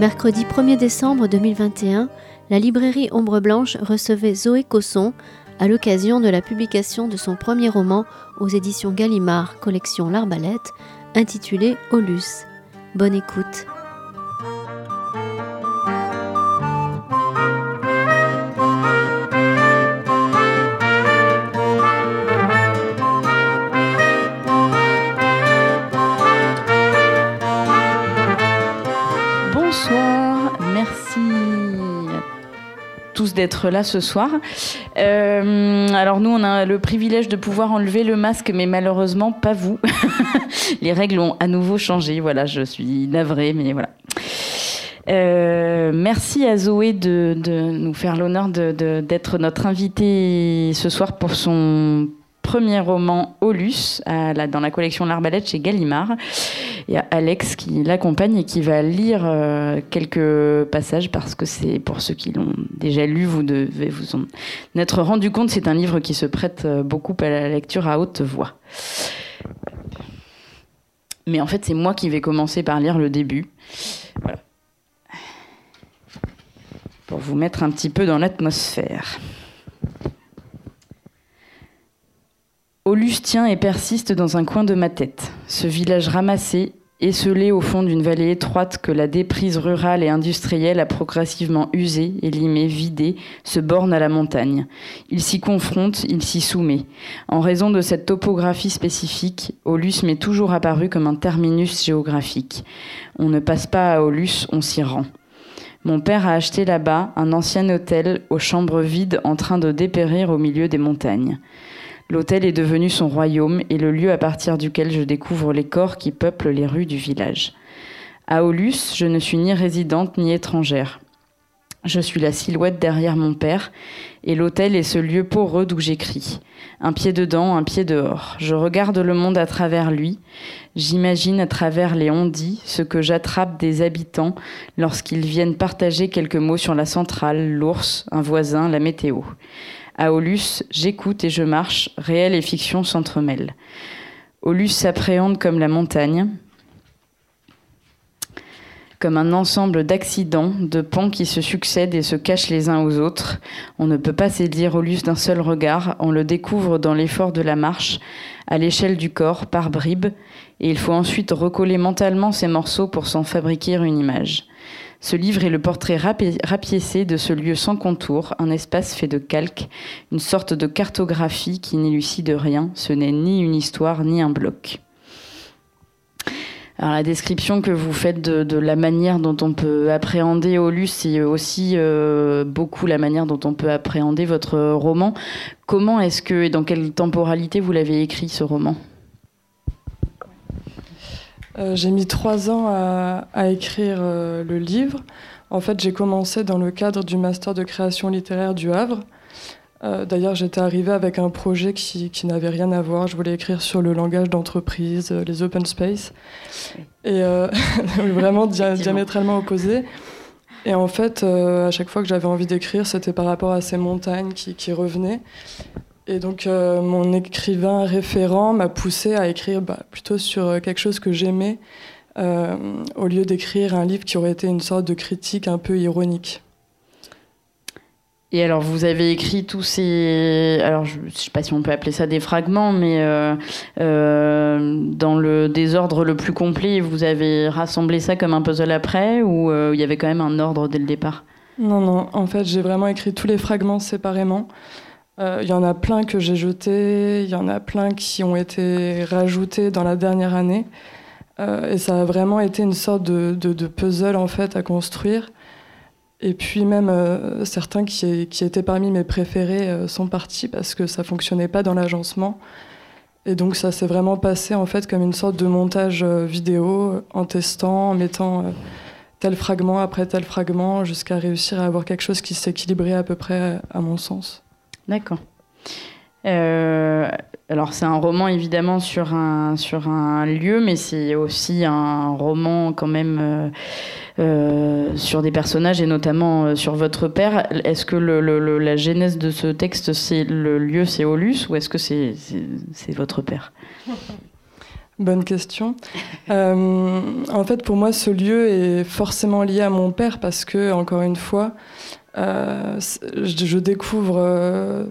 Mercredi 1er décembre 2021, la librairie Ombre Blanche recevait Zoé Cosson à l'occasion de la publication de son premier roman aux éditions Gallimard, collection L'Arbalète, intitulé Olus. Bonne écoute. D'être là ce soir. Euh, alors nous, on a le privilège de pouvoir enlever le masque, mais malheureusement pas vous. Les règles ont à nouveau changé. Voilà, je suis navrée, mais voilà. Euh, merci à Zoé de, nous faire l'honneur d'être notre invitée ce soir pour son premier roman Olus dans la collection L'Arbalète chez Gallimard. Il y a Alex qui l'accompagne et qui va lire euh, quelques passages parce que c'est pour ceux qui l'ont déjà lu, vous devez vous en être rendu compte. C'est un livre qui se prête euh, beaucoup à la lecture à haute voix. Mais en fait, c'est moi qui vais commencer par lire le début. Pour vous mettre un petit peu dans l'atmosphère. Olus tient et persiste dans un coin de ma tête. Ce village ramassé, esselé au fond d'une vallée étroite que la déprise rurale et industrielle a progressivement usé, élimé, vidé, se borne à la montagne. Il s'y confronte, il s'y soumet. En raison de cette topographie spécifique, Olus m'est toujours apparu comme un terminus géographique. On ne passe pas à Olus, on s'y rend. Mon père a acheté là-bas un ancien hôtel aux chambres vides en train de dépérir au milieu des montagnes. L'hôtel est devenu son royaume et le lieu à partir duquel je découvre les corps qui peuplent les rues du village. À Aulus, je ne suis ni résidente ni étrangère. Je suis la silhouette derrière mon père, et l'hôtel est ce lieu poreux d'où j'écris. Un pied dedans, un pied dehors. Je regarde le monde à travers lui. J'imagine à travers les ondits ce que j'attrape des habitants lorsqu'ils viennent partager quelques mots sur la centrale, l'ours, un voisin, la météo. À Olus, j'écoute et je marche, réel et fiction s'entremêlent. Olus s'appréhende comme la montagne, comme un ensemble d'accidents, de ponts qui se succèdent et se cachent les uns aux autres. On ne peut pas saisir Olus d'un seul regard, on le découvre dans l'effort de la marche, à l'échelle du corps, par bribes, et il faut ensuite recoller mentalement ces morceaux pour s'en fabriquer une image. Ce livre est le portrait rapiécé de ce lieu sans contour, un espace fait de calque, une sorte de cartographie qui n'élucide rien. Ce n'est ni une histoire ni un bloc. Alors la description que vous faites de, la manière dont on peut appréhender Olus, c'est aussi euh, beaucoup la manière dont on peut appréhender votre roman. Comment est-ce que et dans quelle temporalité vous l'avez écrit ce roman? Euh, j'ai mis trois ans à, écrire euh, le livre. En fait, j'ai commencé dans le cadre du master de création littéraire du Havre. Euh, d'ailleurs, j'étais arrivée avec un projet qui, n'avait rien à voir. Je voulais écrire sur le langage d'entreprise, les open space, et vraiment diamétralement opposé. Et en fait, à chaque fois que j'avais envie d'écrire, c'était par rapport à ces montagnes qui, qui revenaient. Et donc, euh, mon écrivain référent m'a poussé à écrire bah, plutôt sur euh, quelque chose que j'aimais, euh, au lieu d'écrire un livre qui aurait été une sorte de critique un peu ironique. Et alors, vous avez écrit tous ces. Alors, je ne sais pas si on peut appeler ça des fragments, mais dans le désordre le plus complet, vous avez rassemblé ça comme un puzzle après, ou il y avait quand même un ordre dès le départ? Non, non. En fait, j'ai vraiment écrit tous les fragments séparément. Il euh, y en a plein que j'ai jetés, il y en a plein qui ont été rajoutés dans la dernière année. Euh, et ça a vraiment été une sorte de, puzzle en fait à construire. Et puis même euh, certains qui, étaient parmi mes préférés sont partis parce que ça fonctionnait pas dans l'agencement. Et donc ça s'est vraiment passé en fait comme une sorte de montage vidéo en testant, en mettant tel fragment après tel fragment jusqu'à réussir à avoir quelque chose qui s'équilibrait à peu près à mon sens. D'accord. Euh, alors c'est un roman évidemment sur un, sur un lieu, mais c'est aussi un roman quand même euh, euh, sur des personnages et notamment sur votre père. Est-ce que le, la genèse de ce texte, c'est le lieu, c'est Olus, ou est-ce que c'est, votre père? Bonne question. En fait, pour moi, ce lieu est forcément lié à mon père parce que, encore une fois, je, découvre euh,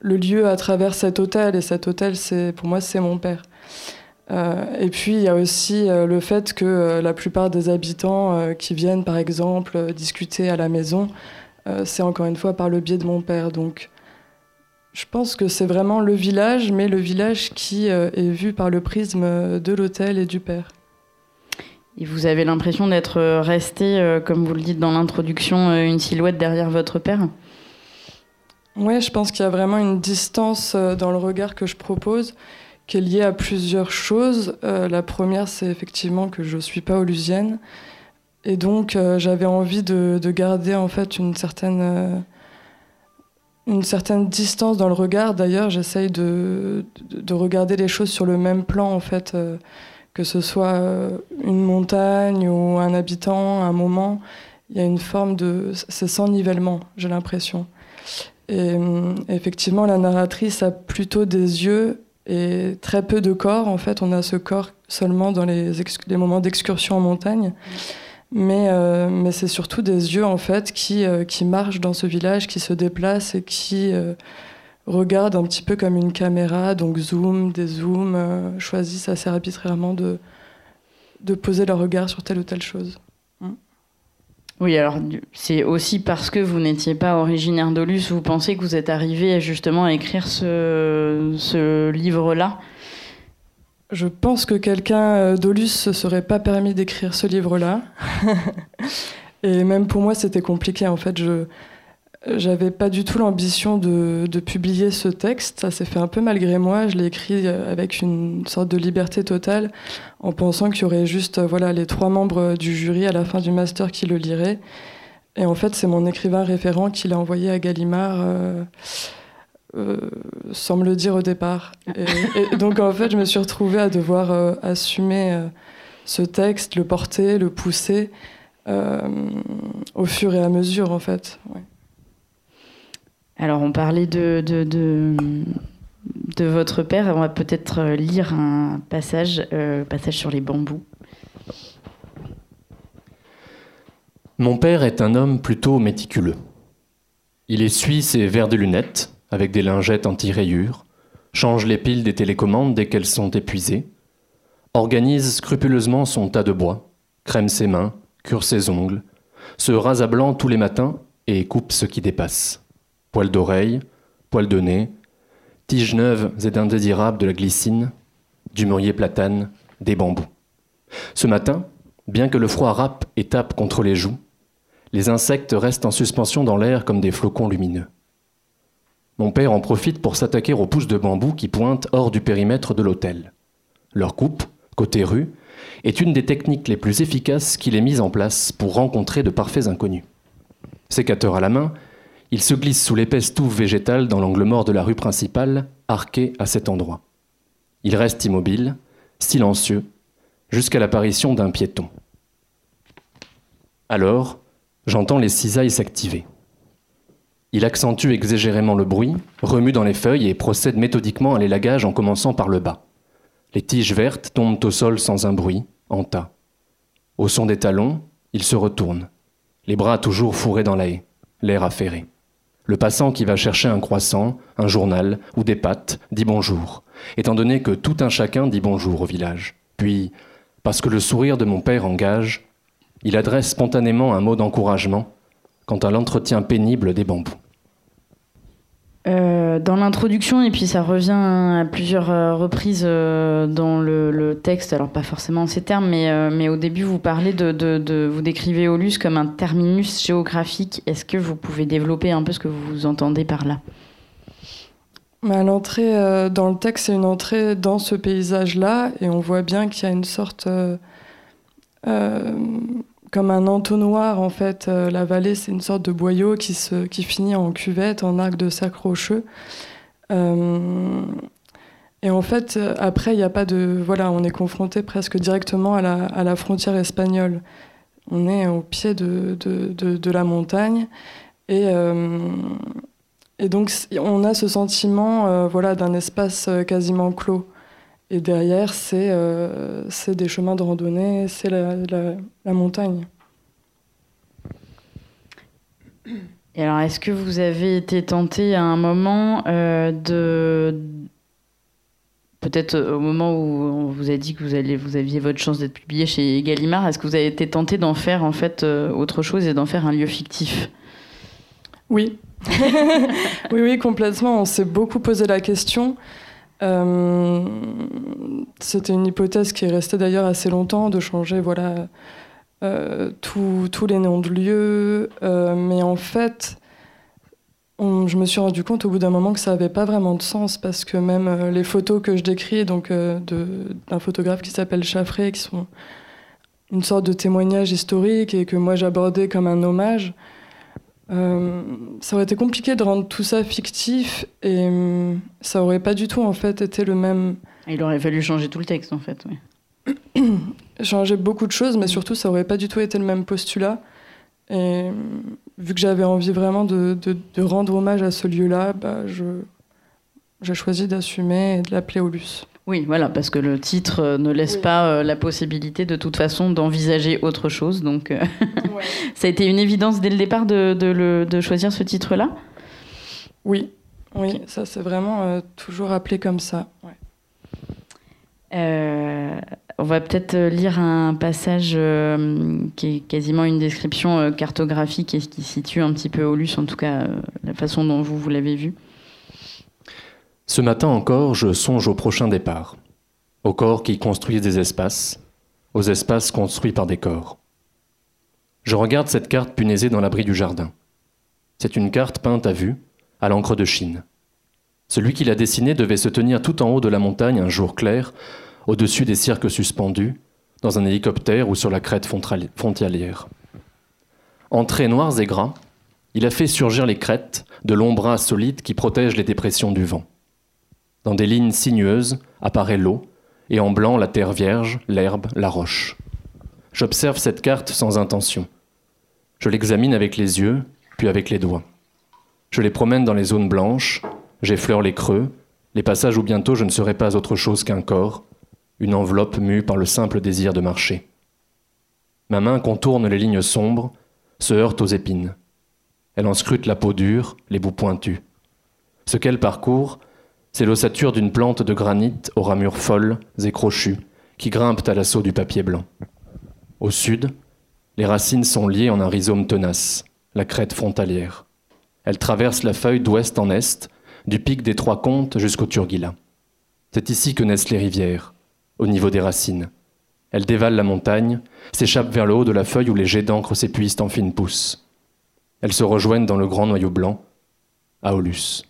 le lieu à travers cet hôtel et cet hôtel, c'est pour moi, c'est mon père. et puis, il y a aussi le fait que la plupart des habitants qui viennent, par exemple, discuter à la maison, c'est encore une fois par le biais de mon père. Donc, je pense que c'est vraiment le village, mais le village qui euh, est vu par le prisme de l'hôtel et du père. Et vous avez l'impression d'être resté, euh, comme vous le dites dans l'introduction, euh, une silhouette derrière votre père? Oui, je pense qu'il y a vraiment une distance dans le regard que je propose qui est liée à plusieurs choses. la première, c'est effectivement que je ne suis pas olusienne. Et donc, j'avais envie de, de, garder en fait une certaine une certaine distance dans le regard. D'ailleurs, j'essaye de, de, regarder les choses sur le même plan, en fait, euh, que ce soit euh, une montagne ou un habitant, un moment. Il y a une forme de. C'est sans nivellement, j'ai l'impression. Et euh, effectivement, la narratrice a plutôt des yeux et très peu de corps. En fait, on a ce corps seulement dans les, moments d'excursion en montagne. Mais, euh, mais c'est surtout des yeux en fait qui, marchent dans ce village, qui se déplacent et qui regardent un petit peu comme une caméra, donc zoom, dézoom, choisissent assez arbitrairement de, de poser leur regard sur telle ou telle chose. Hmm. Oui, alors c'est aussi parce que vous n'étiez pas originaire d'Olus, vous pensez que vous êtes arrivé justement à écrire ce, ce livre-là? Je pense que quelqu'un euh, d'Olus se serait pas permis d'écrire ce livre-là. Et même pour moi, c'était compliqué. En fait, je j'avais pas du tout l'ambition de, de, publier ce texte. Ça s'est fait un peu malgré moi. Je l'ai écrit euh, avec une sorte de liberté totale, en pensant qu'il y aurait juste euh, voilà les trois membres du jury à la fin du master qui le liraient. Et en fait, c'est mon écrivain référent qui l'a envoyé à Gallimard. Euh, sans me le dire au départ. Et, donc en fait, je me suis retrouvée à devoir euh, assumer euh, ce texte, le porter, le pousser au fur et à mesure en fait. Alors on parlait de, votre père, on va peut-être lire un passage, passage sur les bambous. Mon père est un homme plutôt méticuleux. Il essuie ses verres de lunettes, avec des lingettes anti-rayures, change les piles des télécommandes dès qu'elles sont épuisées, organise scrupuleusement son tas de bois, crème ses mains, cure ses ongles, se rase à blanc tous les matins et coupe ce qui dépasse. Poils d'oreille, poils de nez, tiges neuves et d'indésirables de la glycine, du mûrier platane, des bambous. Ce matin, bien que le froid râpe et tape contre les joues, les insectes restent en suspension dans l'air comme des flocons lumineux. Mon père en profite pour s'attaquer aux pousses de bambou qui pointent hors du périmètre de l'hôtel. Leur coupe, côté rue, est une des techniques les plus efficaces qu'il ait mises en place pour rencontrer de parfaits inconnus. Sécateur à la main, il se glisse sous l'épaisse touffe végétale dans l'angle mort de la rue principale, arqué à cet endroit. Il reste immobile, silencieux, jusqu'à l'apparition d'un piéton. Alors, j'entends les cisailles s'activer. Il accentue exagérément le bruit, remue dans les feuilles et procède méthodiquement à l'élagage en commençant par le bas. Les tiges vertes tombent au sol sans un bruit, en tas. Au son des talons, il se retourne, les bras toujours fourrés dans la haie, l'air affairé. Le passant qui va chercher un croissant, un journal ou des pâtes dit bonjour, étant donné que tout un chacun dit bonjour au village. Puis, parce que le sourire de mon père engage, il adresse spontanément un mot d'encouragement quant à l'entretien pénible des bambous. Euh, dans l'introduction, et puis ça revient à plusieurs euh, reprises euh, dans le, texte, alors pas forcément en ces termes, mais, mais au début vous parlez de, de, vous décrivez Olus comme un terminus géographique. Est-ce que vous pouvez développer un peu ce que vous entendez par là? L'entrée dans le texte, c'est une entrée dans ce paysage-là, et on voit bien qu'il y a une sorte comme un entonnoir en fait. Euh, la vallée, c'est une sorte de boyau qui, finit en cuvette, en arc de sac rocheux. Euh, et en fait, après, il n'y a pas de. Voilà, on est confronté presque directement à la, frontière espagnole. On est au pied de, la montagne. Et, euh, et donc, on a ce sentiment voilà, d'un espace quasiment clos. Et derrière, c'est des chemins de randonnée, c'est la, la, montagne. Et alors, est-ce que vous avez été tenté à un moment de peut-être au moment où on vous a dit que vous, allez, vous aviez votre chance d'être publié chez Gallimard, est-ce que vous avez été tenté d'en faire en fait autre chose et d'en faire un lieu fictif? Oui, oui, oui, complètement. On s'est beaucoup posé la question. Euh, c'était une hypothèse qui est restée d'ailleurs assez longtemps, de changer voilà, euh, tous les noms de lieux. Euh, mais en fait, je me suis rendu compte au bout d'un moment que ça n'avait pas vraiment de sens parce que même les photos que je décris donc d'un photographe qui s'appelle Chaffré, qui sont une sorte de témoignage historique et que moi j'abordais comme un hommage, euh, ça aurait été compliqué de rendre tout ça fictif et euh, ça aurait pas du tout en fait été le même. Il aurait fallu changer tout le texte en fait, oui. changer beaucoup de choses, mais surtout ça aurait pas du tout été le même postulat. Et euh, vu que j'avais envie vraiment de, de, rendre hommage à ce lieu-là, bah, j'ai choisi d'assumer et de l'appeler Olus. Oui, voilà, parce que le titre euh, ne laisse pas euh, la possibilité de toute façon d'envisager autre chose. Donc, euh, ça a été une évidence dès le départ de, de, choisir ce titre-là? Oui, oui, ça c'est vraiment toujours appelé comme ça. on va peut-être lire un passage qui est quasiment une description cartographique et qui situe un petit peu Olus, en tout cas la façon dont vous, vous l'avez vu. Ce matin encore, je songe au prochain départ, aux corps qui construisent des espaces, aux espaces construits par des corps. Je regarde cette carte punaisée dans l'abri du jardin. C'est une carte peinte à vue, à l'encre de Chine. Celui qui l'a dessinée devait se tenir tout en haut de la montagne un jour clair, au-dessus des cirques suspendus, dans un hélicoptère ou sur la crête frontalière. En traits noirs et gras, il a fait surgir les crêtes de longs bras solides qui protègent les dépressions du vent. Dans des lignes sinueuses apparaît l'eau, et en blanc la terre vierge, l'herbe, la roche. J'observe cette carte sans intention. Je l'examine avec les yeux, puis avec les doigts. Je les promène dans les zones blanches, j'effleure les creux, les passages où bientôt je ne serai pas autre chose qu'un corps, une enveloppe mue par le simple désir de marcher. Ma main contourne les lignes sombres, se heurte aux épines. Elle en scrute la peau dure, les bouts pointus. Ce qu'elle parcourt, c'est l'ossature d'une plante de granit aux ramures folles et crochues qui grimpe à l'assaut du papier blanc. Au sud, les racines sont liées en un rhizome tenace, la crête frontalière. Elle traverse la feuille d'ouest en est, du pic des Trois Comtes jusqu'au Turguila. C'est ici que naissent les rivières, au niveau des racines. Elle dévale la montagne, s'échappe vers le haut de la feuille où les jets d'encre s'épuisent en fines pousses. Elles se rejoignent dans le grand noyau blanc, à Aulus.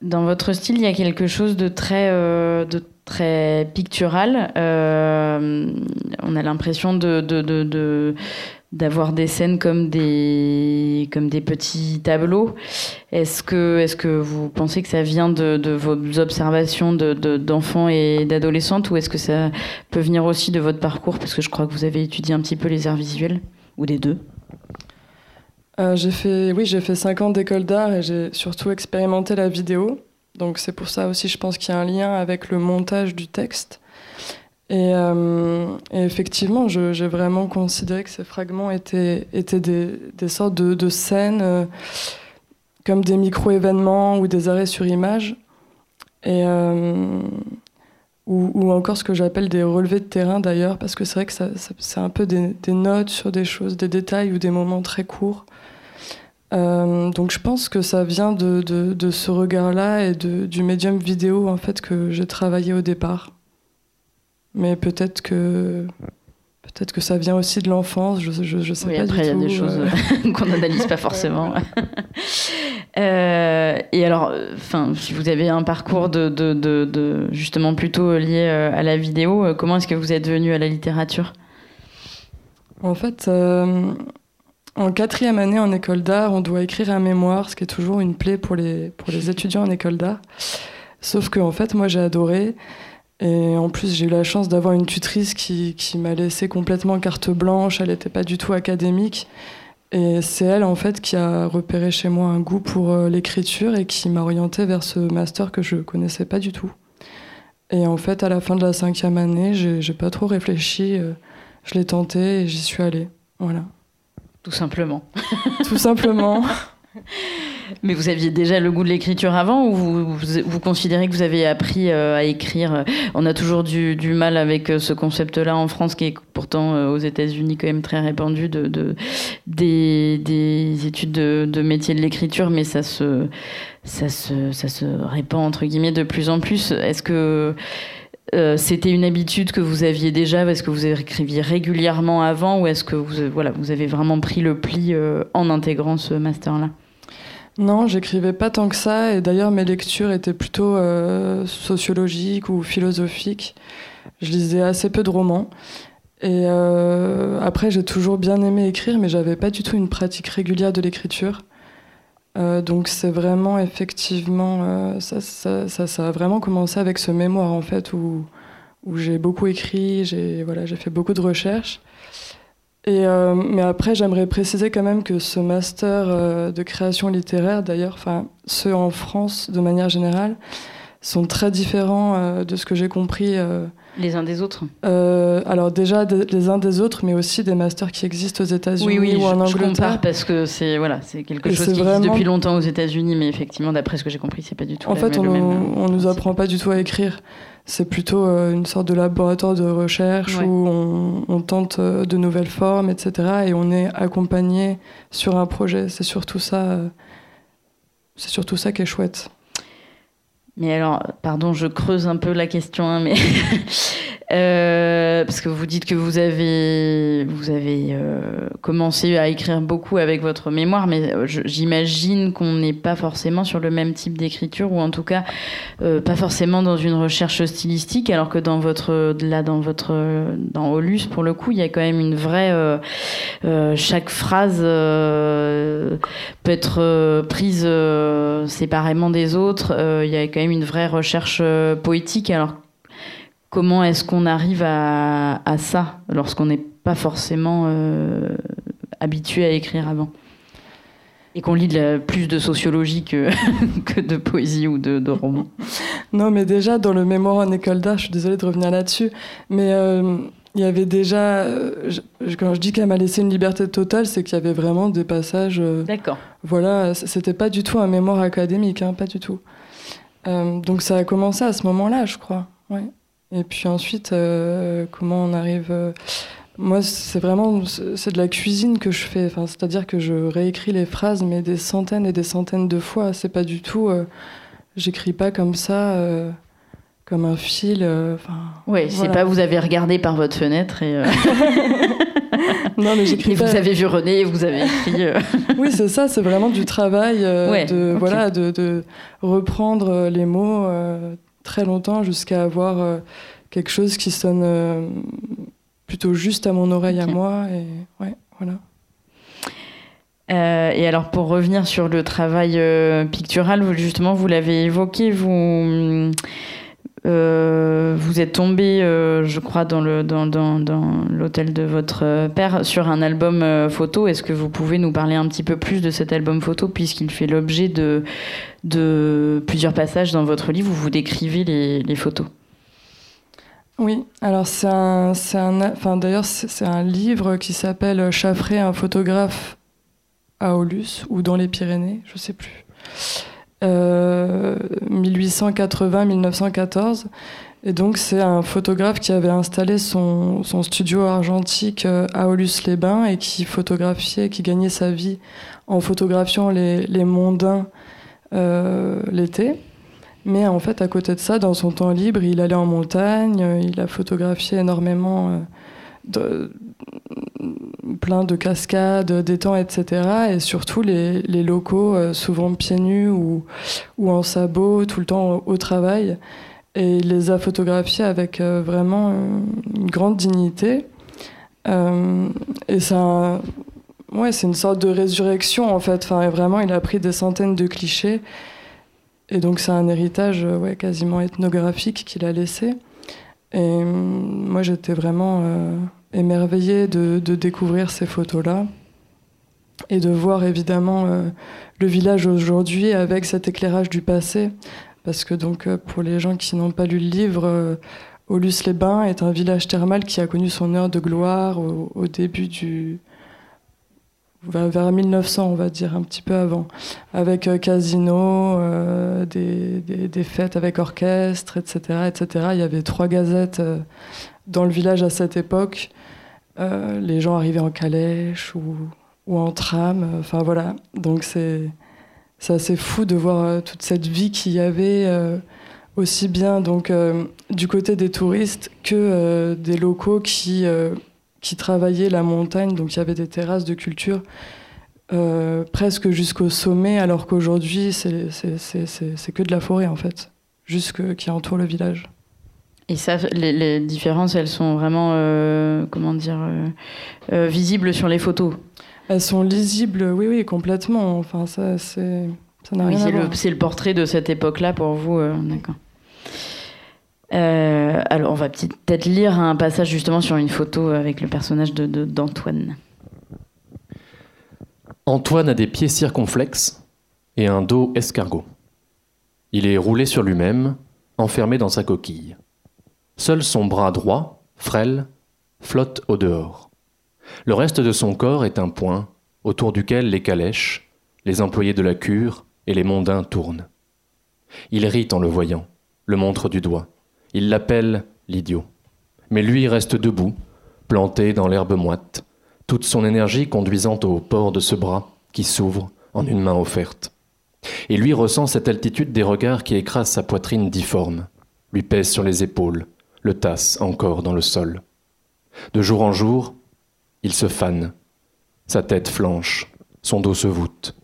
Dans votre style, il y a quelque chose de très, euh, de très pictural. Euh, on a l'impression d'avoir des scènes comme des, comme des petits tableaux. Est-ce que, est-ce que vous pensez que ça vient de, vos observations de, d'enfants et d'adolescentes ou est-ce que ça peut venir aussi de votre parcours Parce que je crois que vous avez étudié un petit peu les arts visuels, ou des deux euh, j'ai fait, oui, j'ai fait 5 ans d'école d'art et j'ai surtout expérimenté la vidéo. Donc c'est pour ça aussi, je pense qu'il y a un lien avec le montage du texte. Et, euh, effectivement, j'ai vraiment considéré que ces fragments étaient, étaient des, sortes de, scènes, euh, comme des micro-événements ou des arrêts sur image. Et, ou, encore ce que j'appelle des relevés de terrain d'ailleurs, parce que c'est vrai que c'est un peu des, notes sur des choses, des détails ou des moments très courts. Euh, donc je pense que ça vient de, de, ce regard-là et de, du médium vidéo en fait que j'ai travaillé au départ. Mais peut-être que peut-être que ça vient aussi de l'enfance. Je, je, je sais oui, pas après, il y a des choses euh. qu'on n'analyse pas forcément. euh, et alors, enfin, si vous avez un parcours de, de justement plutôt lié euh, à la vidéo, comment est-ce que vous êtes venu à la littérature? En fait. En quatrième année en école d'art, on doit écrire un mémoire, ce qui est toujours une plaie pour les, pour les étudiants en école d'art. Sauf que, en fait, moi, j'ai adoré. Et en plus, j'ai eu la chance d'avoir une tutrice qui, qui m'a laissé complètement carte blanche. Elle n'était pas du tout académique. Et c'est elle, en fait, qui a repéré chez moi un goût pour euh, l'écriture et qui m'a orientée vers ce master que je connaissais pas du tout. Et en fait, à la fin de la cinquième année, j'ai pas trop réfléchi. Euh, je l'ai tenté et j'y suis allée. Voilà. Tout simplement. Tout simplement. Mais vous aviez déjà le goût de l'écriture avant ou vous, vous, considérez que vous avez appris euh, à écrire On a toujours du, du mal avec euh, ce concept-là en France qui est pourtant euh, aux États-Unis quand même très répandu de, de des, des, études de, de métier de l'écriture, mais ça se, ça, se, ça se répand entre guillemets de plus en plus. Est-ce que c'était une habitude que vous aviez déjà Est-ce que vous écriviez régulièrement avant ou est-ce que vous, voilà, vous avez vraiment pris le pli en intégrant ce master-là? Non, j'écrivais pas tant que ça, et d'ailleurs mes lectures étaient plutôt euh, sociologiques ou philosophiques. Je lisais assez peu de romans. Et euh, après, j'ai toujours bien aimé écrire, mais j'avais pas du tout une pratique régulière de l'écriture. Euh, donc c'est vraiment effectivement ça, ça, ça, a vraiment commencé avec ce mémoire en fait où, j'ai beaucoup écrit, j'ai voilà, fait beaucoup de recherches. Et, euh, mais après, j'aimerais préciser quand même que ce master euh, de création littéraire, d'ailleurs, enfin ceux en France de manière générale, sont très différents euh, de ce que j'ai compris. Les uns des autres Alors déjà les uns des autres, mais aussi des masters qui existent aux États-Unis oui, ou en je, Angleterre. Je compare parce que c'est voilà, c'est quelque chose qui existe depuis longtemps aux États-Unis, mais effectivement, d'après ce que j'ai compris, c'est pas du tout. En fait, on, ne on nous apprend pas du tout à écrire c'est plutôt euh, une sorte de laboratoire de recherche où on, tente euh, de nouvelles formes, etc. Et on est accompagné sur un projet. C'est surtout ça, euh, c'est surtout ça qui est chouette. Mais alors, pardon, je creuse un peu la question, hein, mais Euh, parce que vous dites que vous avez, vous avez euh, commencé à écrire beaucoup avec votre mémoire, mais euh, j'imagine qu'on n'est pas forcément sur le même type d'écriture, ou en tout cas pas forcément dans une recherche stylistique, alors que dans votre, là, dans votre, dans Olus, pour le coup, il y a quand même une vraie, chaque phrase peut être prise séparément des autres. Il y a quand même une vraie recherche poétique, alors Comment est-ce qu'on arrive à, ça lorsqu'on n'est pas forcément euh, habitué à écrire avant? Et qu'on lit plus de sociologie que, de poésie ou de, de romans Non, mais déjà, dans le mémoire en école d'art, je suis désolée de revenir là-dessus, mais euh, il y avait déjà, euh, quand je dis qu'elle m'a laissé une liberté totale, c'est qu'il y avait vraiment des passages. D'accord. Voilà, c'était pas du tout un mémoire académique, hein, pas du tout. donc ça a commencé à ce moment-là, je crois. Ouais. Et puis ensuite, euh, comment on arrive euh, Moi, c'est vraiment c'est de la cuisine que je fais. Enfin, c'est-à-dire que je réécris les phrases, mais des centaines et des centaines de fois. C'est pas du tout. Euh, j'écris pas comme ça, comme un fil. Enfin. oui, c'est pas vous avez regardé par votre fenêtre et. non, mais j'écris. vous avez vu René et vous avez écrit. oui, c'est ça. C'est vraiment du travail de voilà de, de, reprendre les mots très longtemps jusqu'à avoir euh, quelque chose qui sonne euh, plutôt juste à mon oreille à moi. Et ouais, voilà. Euh, et alors pour revenir sur le travail pictural, vous, justement, vous l'avez évoqué, vous euh, vous êtes tombé, euh, je crois, dans l'hôtel de votre père sur un album euh, photo. Est-ce que vous pouvez nous parler un petit peu plus de cet album photo, puisqu'il fait l'objet de, plusieurs passages dans votre livre où vous décrivez les, photos? Oui, alors c'est un, un, enfin d'ailleurs c'est un livre qui s'appelle Chaffré, un photographe à Aulus ou dans les Pyrénées, je sais plus. 1880-1914. Euh, Et donc c'est un photographe qui avait installé son, son studio argentique euh, à Aulus-les-Bains et qui photographiait, qui gagnait sa vie en photographiant les, les mondains euh, l'été. Mais en fait, à côté de ça, dans son temps libre, il allait en montagne, il a photographié énormément de, plein de cascades, d'étangs, etc. Et surtout les, locaux, euh, souvent pieds nus ou, en sabots, tout le temps au, travail. Et il les a photographiés avec euh, vraiment une grande dignité. Euh, et c'est ouais, une sorte de résurrection en fait. Enfin, vraiment, il a pris des centaines de clichés. Et donc c'est un héritage ouais, quasiment ethnographique qu'il a laissé. Et moi j'étais vraiment émerveillée de, de, découvrir ces photos-là. et de voir évidemment le village aujourd'hui avec cet éclairage du passé. Parce que donc pour les gens qui n'ont pas lu le livre, Aulus-les-Bains est un village thermal qui a connu son heure de gloire au, début du. vers 1900, on va dire, un petit peu avant, avec euh, casino, euh, des, fêtes avec orchestre, etc., etc. Il y avait trois gazettes euh, dans le village à cette époque. les gens arrivaient en calèche ou, en tram. Enfin voilà. Donc c'est assez fou de voir toute cette vie qu'il y avait aussi bien donc euh, du côté des touristes que euh, des locaux qui, euh, qui travaillaient la montagne. Donc il y avait des terrasses de culture presque jusqu'au sommet, alors qu'aujourd'hui c'est que de la forêt en fait, jusque qui entoure le village. Et ça, les, différences, elles sont vraiment, comment dire, visibles sur les photos. Elles sont lisibles, oui, oui, complètement. Enfin, ça, c'est, ça n'a rien à voir. C'est le portrait de cette époque-là pour vous, d'accord. Euh, alors, on va peut-être lire un passage justement sur une photo avec le personnage d'Antoine. De, Antoine a des pieds circonflexes et un dos escargot. Il est roulé sur lui-même, enfermé dans sa coquille. Seul son bras droit, frêle, flotte au dehors. Le reste de son corps est un point autour duquel les calèches, les employés de la cure et les mondains tournent. Il rit en le voyant, le montre du doigt. Il l'appelle l'idiot. Mais lui reste debout, planté dans l'herbe moite, toute son énergie conduisant au port de ce bras qui s'ouvre en une main offerte. Et lui ressent cette altitude des regards qui écrasent sa poitrine difforme, lui pèse sur les épaules, le tasse encore dans le sol. De jour en jour, il se fane, sa tête flanche, son dos se voûte.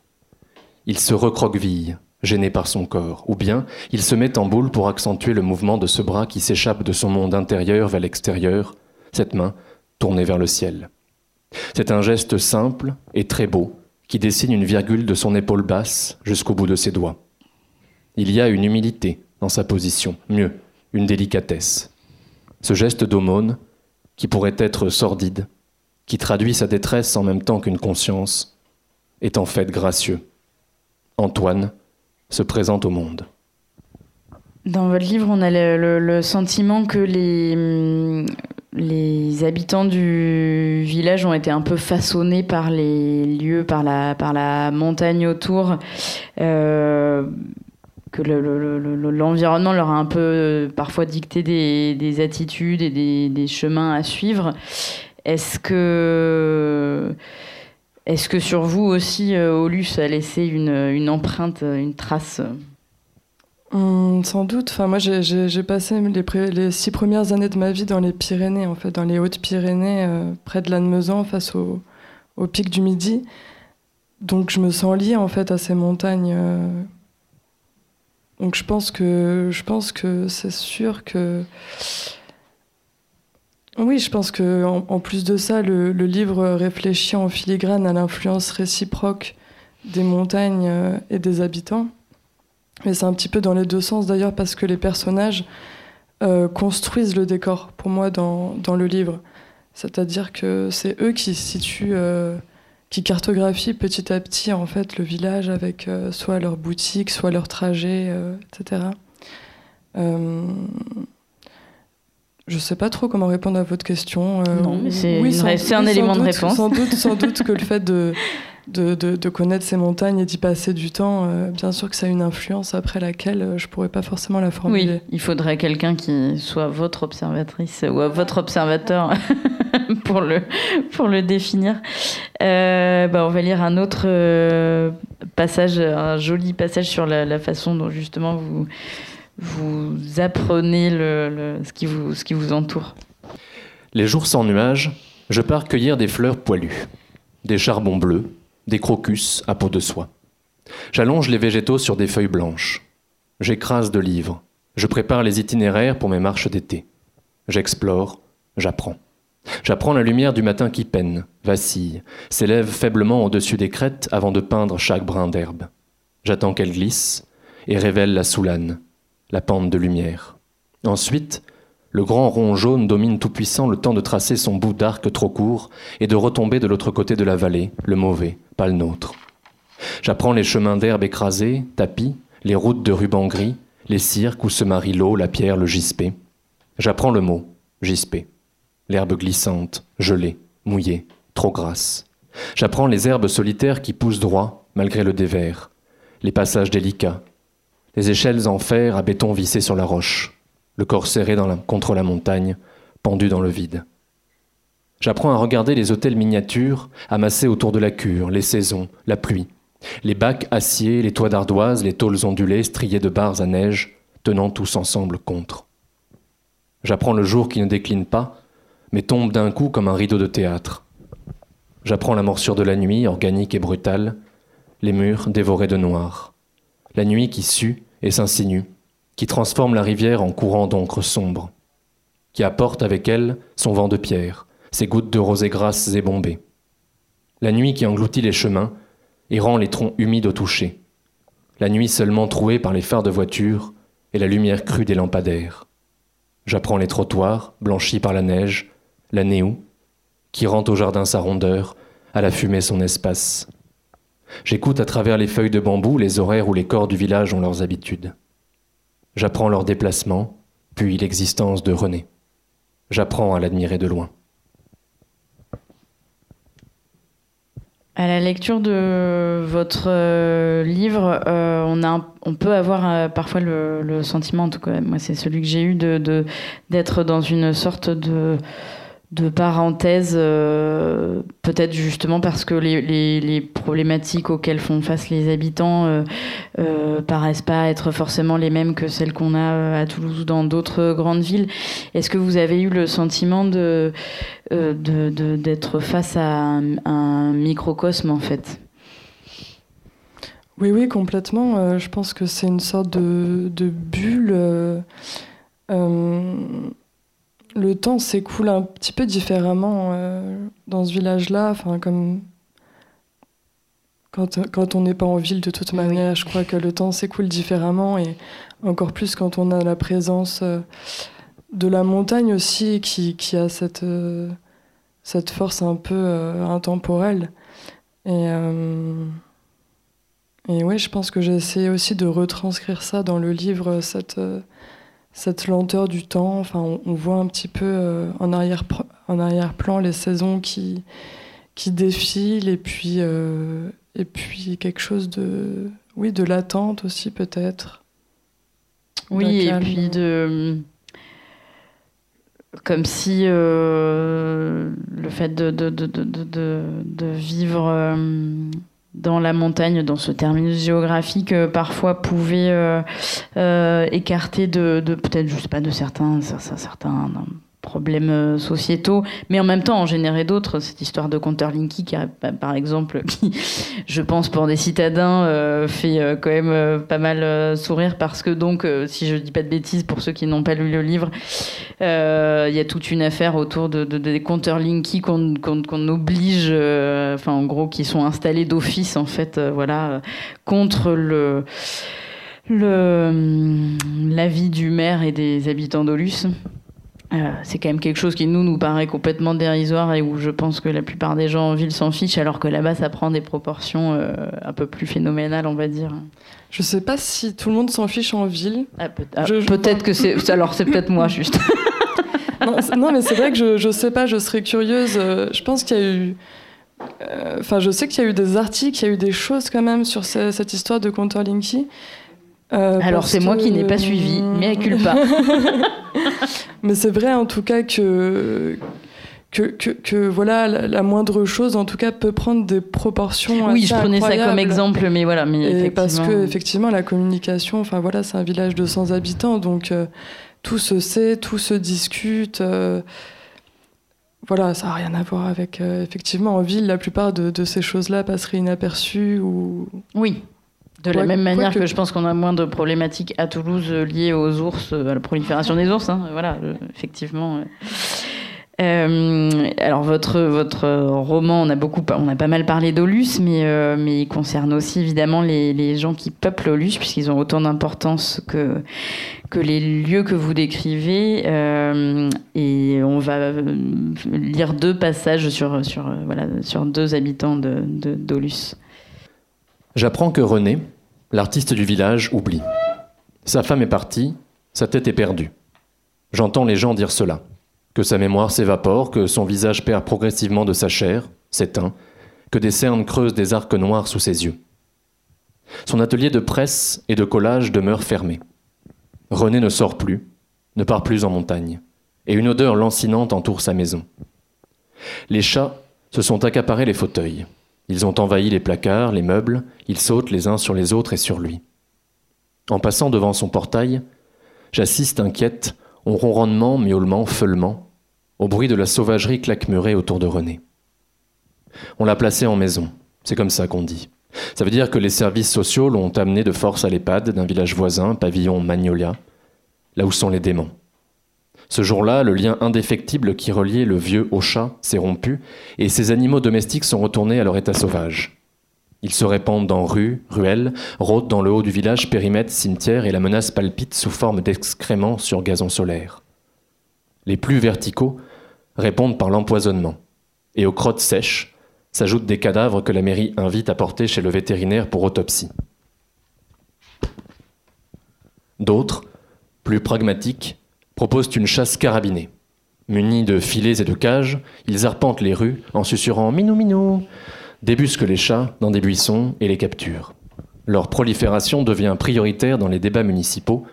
Il se recroqueville, gêné par son corps, ou bien il se met en boule pour accentuer le mouvement de ce bras qui s'échappe de son monde intérieur vers l'extérieur, cette main tournée vers le ciel. C'est un geste simple et très beau qui dessine une virgule de son épaule basse jusqu'au bout de ses doigts. Il y a une humilité dans sa position, mieux, une délicatesse. Ce geste d'aumône, qui pourrait être sordide, qui traduit sa détresse en même temps qu'une conscience, est en fait gracieux. Antoine se présente au monde. Dans votre livre, on a le, sentiment que les, les habitants du village ont été un peu façonnés par les lieux, par la, par la montagne autour, euh, que l'environnement leur a un peu parfois dicté des, attitudes et des, chemins à suivre. Est-ce que est-ce que sur vous aussi, euh, Olus a laissé une, empreinte, une trace hum, Sans doute. Enfin, moi, j'ai passé les, six premières années de ma vie dans les Pyrénées, en fait, dans les Hautes-Pyrénées, euh, près de Lannemezan, face au, pic du Midi. Donc, je me sens liée en fait à ces montagnes. Euh. Donc, je pense que je pense que c'est sûr que oui, je pense que en, plus de ça, le, livre réfléchit en filigrane à l'influence réciproque des montagnes euh, et des habitants. Mais c'est un petit peu dans les deux sens d'ailleurs parce que les personnages euh, construisent le décor pour moi dans, dans le livre. C'est-à-dire que c'est eux qui situent, euh, qui cartographient petit à petit en fait le village avec soit leur boutique, soit leur trajet, etc. Je ne sais pas trop comment répondre à votre question. Euh, non, mais c'est oui, un élément de réponse. Sans doute, sans doute que le fait de, de, de, connaître ces montagnes et d'y passer du temps, euh, bien sûr que ça a une influence après laquelle euh, je ne pourrais pas forcément la formuler. Oui, il faudrait quelqu'un qui soit votre observatrice ou votre observateur pour, le, pour le définir. bah, on va lire un autre passage, un joli passage sur la, la façon dont justement vous vous apprenez le, ce, qui vous, ce qui vous entoure Les jours sans nuages, je pars cueillir des fleurs poilues, des charbons bleus, des crocus à peau de soie. J'allonge les végétaux sur des feuilles blanches. J'écrase de livres. Je prépare les itinéraires pour mes marches d'été. J'explore, j'apprends. J'apprends la lumière du matin qui peine, vacille, s'élève faiblement au-dessus des crêtes avant de peindre chaque brin d'herbe. J'attends qu'elle glisse et révèle la soulane, la pente de lumière. Ensuite, Le grand rond jaune domine tout-puissant le temps de tracer son bout d'arc trop court et de retomber de l'autre côté de la vallée, le mauvais, pas le nôtre. J'apprends les chemins d'herbe écrasés, tapis, les routes de ruban gris, les cirques où se marient l'eau, la pierre, le gispé. J'apprends le mot, gispé. L'herbe glissante, gelée, mouillée, trop grasse. J'apprends les herbes solitaires qui poussent droit, malgré le dévers, les passages délicats, les échelles en fer à béton vissé sur la roche, le corps serré contre la montagne, pendu dans le vide. J'apprends à regarder les hôtels miniatures amassés autour de la cure, les saisons, la pluie, les bacs acier, les toits d'ardoise, les tôles ondulées striées de barres à neige, tenant tous ensemble contre. J'apprends le jour qui ne décline pas, mais tombe d'un coup comme un rideau de théâtre. J'apprends la morsure de la nuit, organique et brutale, les murs dévorés de noir. La nuit qui sue et s'insinue, qui transforme la rivière en courant d'encre sombre, qui apporte avec elle son vent de pierre, ses gouttes de rosée grasses et bombées. La nuit qui engloutit les chemins et rend les troncs humides au toucher. La nuit seulement trouée par les phares de voitures et la lumière crue des lampadaires. J'apprends les trottoirs, blanchis par la neige, la néou, qui rend au jardin sa rondeur, à la fumée son espace. J'écoute à travers les feuilles de bambou les horaires où les corps du village ont leurs habitudes. J'apprends leur déplacement, puis l'existence de René. J'apprends à l'admirer de loin. À la lecture de votre euh, livre, euh, on, a on peut avoir euh, parfois le, sentiment, en tout cas moi c'est celui que j'ai eu, de, d'être dans une sorte de de parenthèse, euh, peut-être justement parce que les, problématiques auxquelles font face les habitants euh, euh, paraissent pas être forcément les mêmes que celles qu'on a à Toulouse ou dans d'autres grandes villes. Est-ce que vous avez eu le sentiment de, d'être face à un, microcosme en fait? Oui, oui, complètement. je pense que c'est une sorte de bulle le temps s'écoule un petit peu différemment euh, dans ce village-là. Enfin, comme quand, quand on n'est pas en ville de toute manière, je crois que le temps s'écoule différemment et encore plus quand on a la présence euh, de la montagne aussi qui, qui a cette, euh, cette force un peu intemporelle. Et, et ouais, je pense que j'ai essayé aussi de retranscrire ça dans le livre, cette cette lenteur du temps. Enfin, on, voit un petit peu euh, en arrière-plan en les saisons qui, qui défilent et puis, euh, et puis quelque chose de, oui, de latente aussi peut-être. Oui, et puis de comme si euh, le fait de, de, de, de vivre dans la montagne, dans ce terminus géographique, euh, parfois pouvait euh, euh, écarter de, de peut-être, je sais pas, de certains, certains problèmes euh, sociétaux, mais en même temps en générer d'autres. Cette histoire de compteur Linky, qui, par exemple, qui, je pense, pour des citadins, euh, fait euh, quand même pas mal sourire parce que donc, si je dis pas de bêtises, pour ceux qui n'ont pas lu le livre, il y a toute une affaire autour de, des compteurs Linky qu'on oblige, enfin en gros, qui sont installés d'office en fait, voilà, contre le l'avis du maire et des habitants d'Olus. Euh, c'est quand même quelque chose qui nous nous paraît complètement dérisoire et où je pense que la plupart des gens en ville s'en fichent, alors que là-bas ça prend des proportions euh, un peu plus phénoménales, on va dire. Je sais pas si tout le monde s'en fiche en ville. Ah, ah, peut-être que c'est. Alors c'est peut-être moi juste. non, mais c'est vrai que je, je sais pas, je serais curieuse. Euh, je pense qu'il y a eu. Enfin, je sais qu'il y a eu des articles, il y a eu des choses quand même sur cette histoire de compteur Linky. Euh, Alors c'est moi qui n'ai pas suivi, mais à culpa. mais c'est vrai en tout cas que que, que, voilà la, moindre chose en tout cas peut prendre des proportions oui je prenais ça comme exemple mais voilà mais parce que effectivement. la communication enfin voilà c'est un village de 100 habitants donc euh, tout se sait tout se discute euh, voilà ça n'a rien à voir avec effectivement en ville la plupart de, de ces choses là passeraient inaperçues ou oui de la même manière que... je pense qu'on a moins de problématiques à Toulouse liées aux ours, euh, à la prolifération des ours. Hein, voilà, euh, effectivement. Euh, alors votre votre roman, on a beaucoup, on a pas mal parlé d'Olus, mais euh, mais il concerne aussi évidemment les, les gens qui peuplent Olus puisqu'ils ont autant d'importance que que les lieux que vous décrivez. Euh, et on va lire deux passages sur sur voilà sur deux habitants de d'Olus. J'apprends que René, l'artiste du village, oublie. Sa femme est partie, sa tête est perdue. J'entends les gens dire cela que sa mémoire s'évapore, que son visage perd progressivement de sa chair, s'éteint, que des cernes creusent des arcs noirs sous ses yeux. Son atelier de presse et de collage demeure fermé. René ne sort plus, ne part plus en montagne, et une odeur lancinante entoure sa maison. Les chats se sont accaparés les fauteuils. Ils ont envahi les placards, les meubles, ils sautent les uns sur les autres et sur lui. En passant devant son portail, j'assiste inquiète au ronronnement, miaulement, feulement, au bruit de la sauvagerie claquemurée autour de René. On l'a placé en maison, c'est comme ça qu'on dit. Ça veut dire que les services sociaux l'ont amené de force à l'EHPAD d'un village voisin, pavillon Magnolia, là où sont les démons. Ce jour-là, le lien indéfectible qui reliait le vieux au chat s'est rompu et ces animaux domestiques sont retournés à leur état sauvage. Ils se répandent dans rues, ruelles, rôdent dans le haut du village, périmètre, cimetière, et la menace palpite sous forme d'excréments sur gazon solaire. Les plus verticaux répondent par l'empoisonnement. Et aux crottes sèches s'ajoutent des cadavres que la mairie invite à porter chez le vétérinaire pour autopsie. D'autres, plus pragmatiques, proposent une chasse carabinée. Munis de filets et de cages, ils arpentent les rues en susurrant Minou Minou débusquent les chats dans des buissons et les capturent. Leur prolifération devient prioritaire dans les débats municipaux,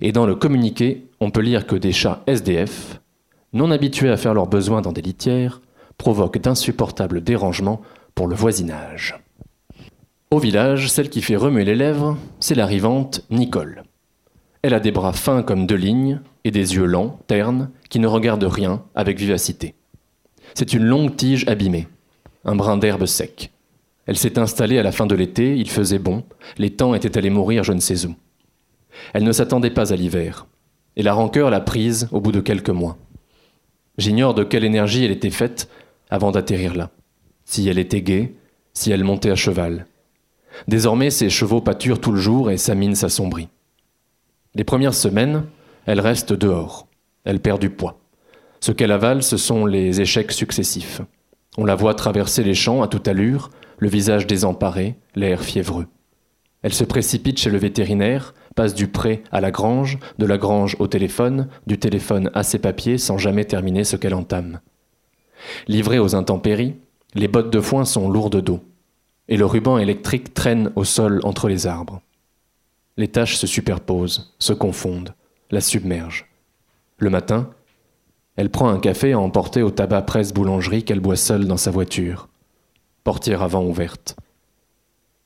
et dans le communiqué, on peut lire que des chats SDF, non habitués à faire leurs besoins dans des litières, provoquent d'insupportables dérangements pour le voisinage. Au village, celle qui fait remuer les lèvres, c'est l'arrivante Nicole. Elle a des bras fins comme deux lignes et des yeux lents, ternes, qui ne regardent rien avec vivacité. C'est une longue tige abîmée, un brin d'herbe sec. Elle s'est installée à la fin de l'été, il faisait bon, les temps étaient allés mourir je ne sais où. Elle ne s'attendait pas à l'hiver, et la rancœur l'a prise au bout de quelques mois. J'ignore de quelle énergie elle était faite avant d'atterrir là, si elle était gaie, si elle montait à cheval. Désormais, ses chevaux pâturent tout le jour et sa mine s'assombrit. Les premières semaines, elle reste dehors, elle perd du poids. Ce qu'elle avale, ce sont les échecs successifs. On la voit traverser les champs à toute allure, le visage désemparé, l'air fiévreux. Elle se précipite chez le vétérinaire, passe du pré à la grange, de la grange au téléphone, du téléphone à ses papiers sans jamais terminer ce qu'elle entame. Livrée aux intempéries, les bottes de foin sont lourdes d'eau, et le ruban électrique traîne au sol entre les arbres. Les tâches se superposent, se confondent, la submergent. Le matin, elle prend un café à emporter au tabac presse boulangerie qu'elle boit seule dans sa voiture, portière avant ouverte.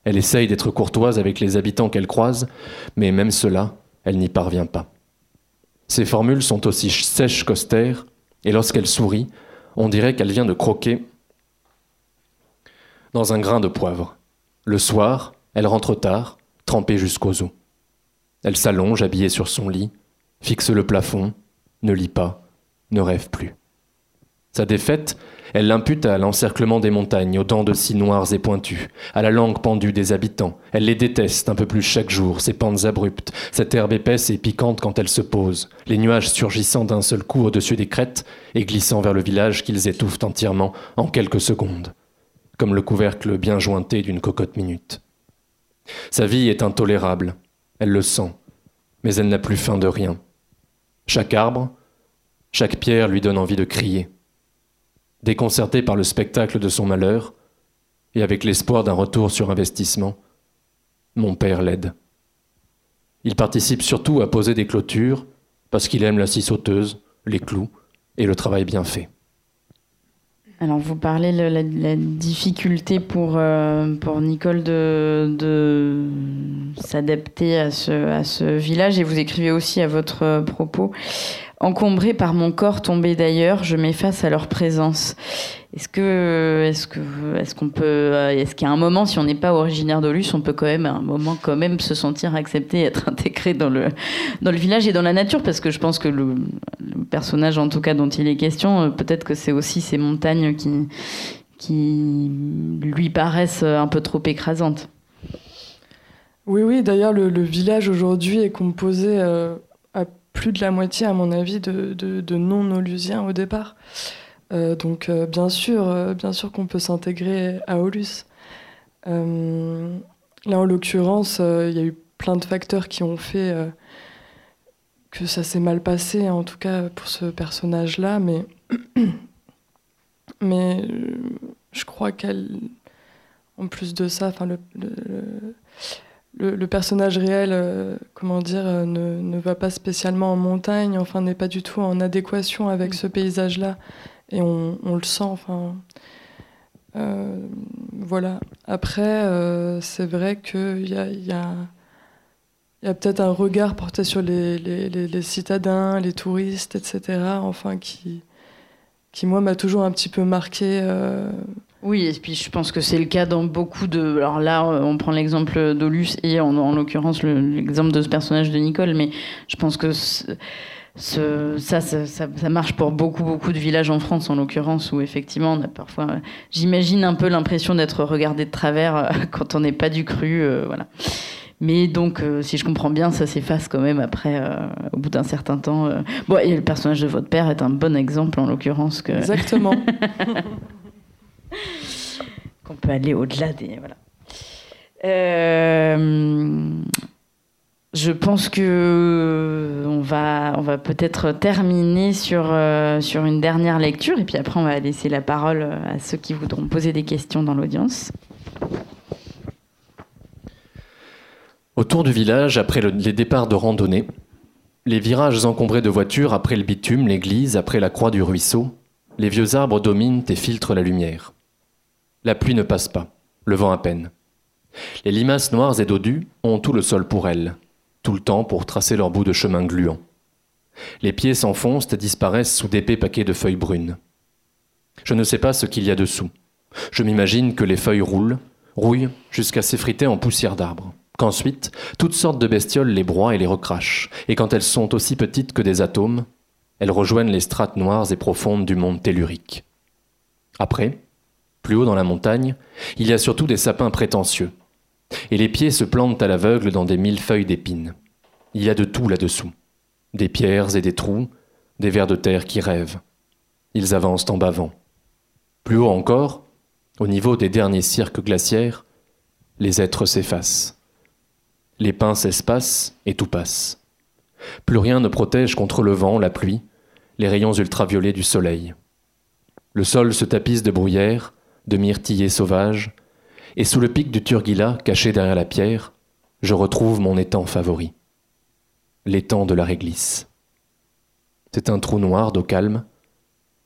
Elle essaye d'être courtoise avec les habitants qu'elle croise, mais même cela, elle n'y parvient pas. Ses formules sont aussi sèches qu'austères, et lorsqu'elle sourit, on dirait qu'elle vient de croquer dans un grain de poivre. Le soir, elle rentre tard, trempée jusqu'aux os. Elle s'allonge, habillée sur son lit, fixe le plafond, ne lit pas, ne rêve plus. Sa défaite, elle l'impute à l'encerclement des montagnes, aux dents de scie noires et pointues, à la langue pendue des habitants. Elle les déteste un peu plus chaque jour, ces pentes abruptes, cette herbe épaisse et piquante quand elle se pose, les nuages surgissant d'un seul coup au-dessus des crêtes et glissant vers le village qu'ils étouffent entièrement en quelques secondes, comme le couvercle bien jointé d'une cocotte minute. Sa vie est intolérable, elle le sent, mais elle n'a plus faim de rien. Chaque arbre, chaque pierre lui donne envie de crier. Déconcerté par le spectacle de son malheur, et avec l'espoir d'un retour sur investissement, mon père l'aide. Il participe surtout à poser des clôtures, parce qu'il aime la scie sauteuse, les clous et le travail bien fait. Alors, vous parlez de la, difficulté pour, euh, pour Nicole de, de s'adapter à ce, à ce village et vous écrivez aussi à votre propos Encombré par mon corps tombé d'ailleurs, je m'efface à leur présence. Est-ce que, est-ce que, est-ce qu'on peut, est-ce qu'il y a un moment, si on n'est pas originaire d'Olus, on peut quand même, à un moment, quand même se sentir accepté, être intégré dans le, dans le village et dans la nature, parce que je pense que le, personnage en tout cas dont il est question, peut-être que c'est aussi ces montagnes qui, qui lui paraissent un peu trop écrasantes. Oui, oui, d'ailleurs le, village aujourd'hui est composé plus de la moitié, à mon avis, de, non-olusiens au départ. donc bien sûr, bien sûr qu'on peut s'intégrer à Olus. là, en l'occurrence, il y a eu plein de facteurs qui ont fait que ça s'est mal passé, en tout cas pour ce personnage-là, mais, euh, je crois qu'elle, en plus de ça, enfin le, personnage réel, euh, comment dire, euh, ne, ne, va pas spécialement en montagne, enfin n'est pas du tout en adéquation avec ce paysage-là, et on, on, le sent, enfin. voilà. Après, c'est vrai qu'il y a, y a il y a peut-être un regard porté sur les, les, les, citadins, les touristes, etc. Enfin, qui, qui moi, m'a toujours un petit peu marqué. Euh. Oui, et puis je pense que c'est le cas dans beaucoup de. Alors là, on prend l'exemple d'Olus et en, en l'occurrence l'exemple de ce personnage de Nicole, mais je pense que ce, ça, ça, ça, marche pour beaucoup, beaucoup de villages en France, en l'occurrence, où effectivement, on a parfois, j'imagine un peu l'impression d'être regardé de travers euh, quand on n'est pas du cru, euh, voilà. Mais donc, euh, si je comprends bien, ça s'efface quand même après, euh, au bout d'un certain temps. Euh. Bon, et le personnage de votre père est un bon exemple, en l'occurrence. Que... Exactement. Qu'on peut aller au-delà des. Voilà. je pense que on va, on va peut-être terminer sur, sur une dernière lecture, et puis après, on va laisser la parole à ceux qui voudront poser des questions dans l'audience. Autour du village, après les départs de randonnée, les virages encombrés de voitures après le bitume, l'église, après la croix du ruisseau, les vieux arbres dominent et filtrent la lumière. La pluie ne passe pas, le vent à peine. Les limaces noires et dodues ont tout le sol pour elles, tout le temps pour tracer leur bout de chemin gluant. Les pieds s'enfoncent et disparaissent sous d'épais paquets de feuilles brunes. Je ne sais pas ce qu'il y a dessous. Je m'imagine que les feuilles roulent, rouillent jusqu'à s'effriter en poussière d'arbres qu'ensuite toutes sortes de bestioles les broient et les recrachent, et quand elles sont aussi petites que des atomes, elles rejoignent les strates noires et profondes du monde tellurique. Après, plus haut dans la montagne, il y a surtout des sapins prétentieux, et les pieds se plantent à l'aveugle dans des mille feuilles d'épines. Il y a de tout là-dessous, des pierres et des trous, des vers de terre qui rêvent. Ils avancent en bavant. Plus haut encore, au niveau des derniers cirques glaciaires, les êtres s'effacent. Les pins s'espacent et tout passe. Plus rien ne protège contre le vent, la pluie, les rayons ultraviolets du soleil. Le sol se tapisse de bruyères, de myrtillers sauvages, et sous le pic du Turgila, caché derrière la pierre, je retrouve mon étang favori. L'étang de la réglisse. C'est un trou noir d'eau calme,